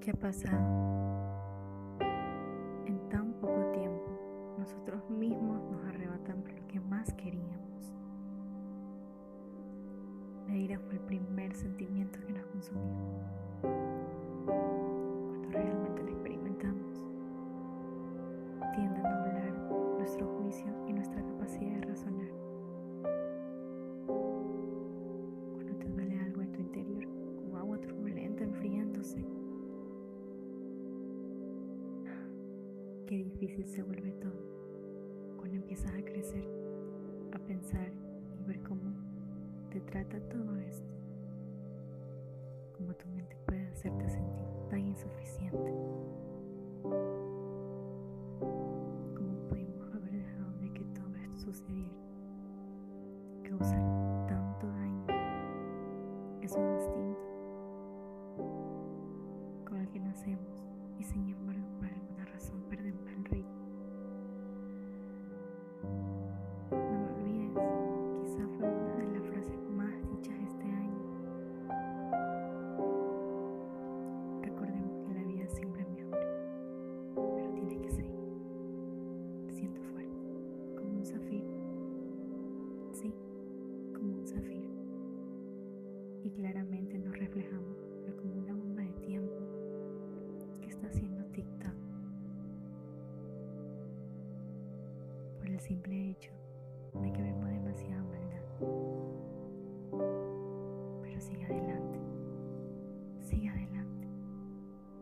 ¿Qué ha pasado? En tan poco tiempo, nosotros mismos nos arrebatamos lo que más queríamos. La ira fue el primer sentimiento que nos consumió. Qué difícil se vuelve todo cuando empiezas a crecer, a pensar y ver cómo te trata todo esto. Como tu mente puede hacerte sentir tan insuficiente. ¿Cómo pudimos haber dejado de que todo esto? Causar claramente nos reflejamos, pero como una bomba de tiempo que está haciendo tic-tac. Por el simple hecho de que vemos demasiada maldad. Pero sigue adelante, sigue adelante,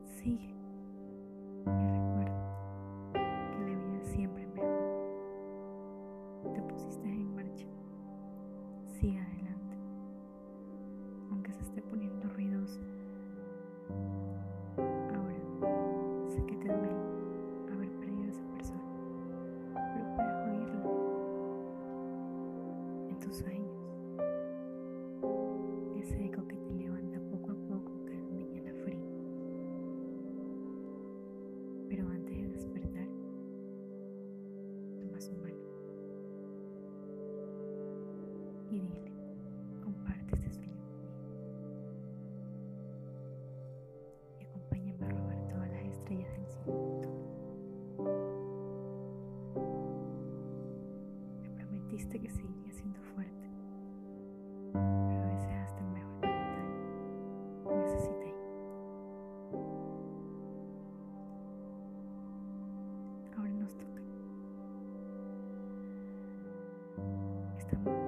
sigue. Y recuerda que la vida siempre mejora. Te pusiste en marcha, sigue adelante, y dile, comparte este sueño conmigo y acompáñame a robar todas las estrellas del cielo. Me prometiste que seguirías siendo fuerte, pero a veces hasta el mejor capitán necesita ir. Ahora nos toca. Estamos